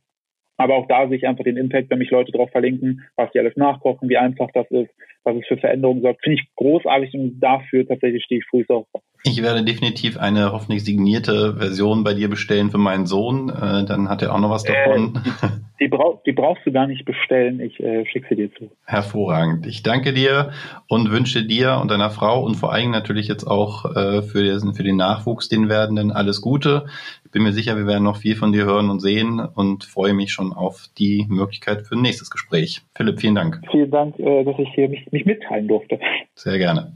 B: Aber auch da sehe ich einfach den Impact, wenn mich Leute drauf verlinken, was die alles nachkochen, wie einfach das ist, was es für Veränderungen sorgt. Finde ich großartig und dafür tatsächlich stehe ich früh auf.
A: Ich werde definitiv eine hoffentlich signierte Version bei dir bestellen für meinen Sohn. Äh, dann hat er auch noch was davon.
B: Äh, die, die, brauch, die, brauchst du gar nicht bestellen. Ich äh, schicke sie dir zu.
A: Hervorragend. Ich danke dir und wünsche dir und deiner Frau und vor allem natürlich jetzt auch äh, für, den, für den Nachwuchs, den Werdenden, alles Gute. Ich bin mir sicher, wir werden noch viel von dir hören und sehen und freue mich schon auf die Möglichkeit für ein nächstes Gespräch. Philipp, vielen Dank.
B: Vielen Dank, äh, dass ich hier mich, mich mitteilen durfte.
A: Sehr gerne.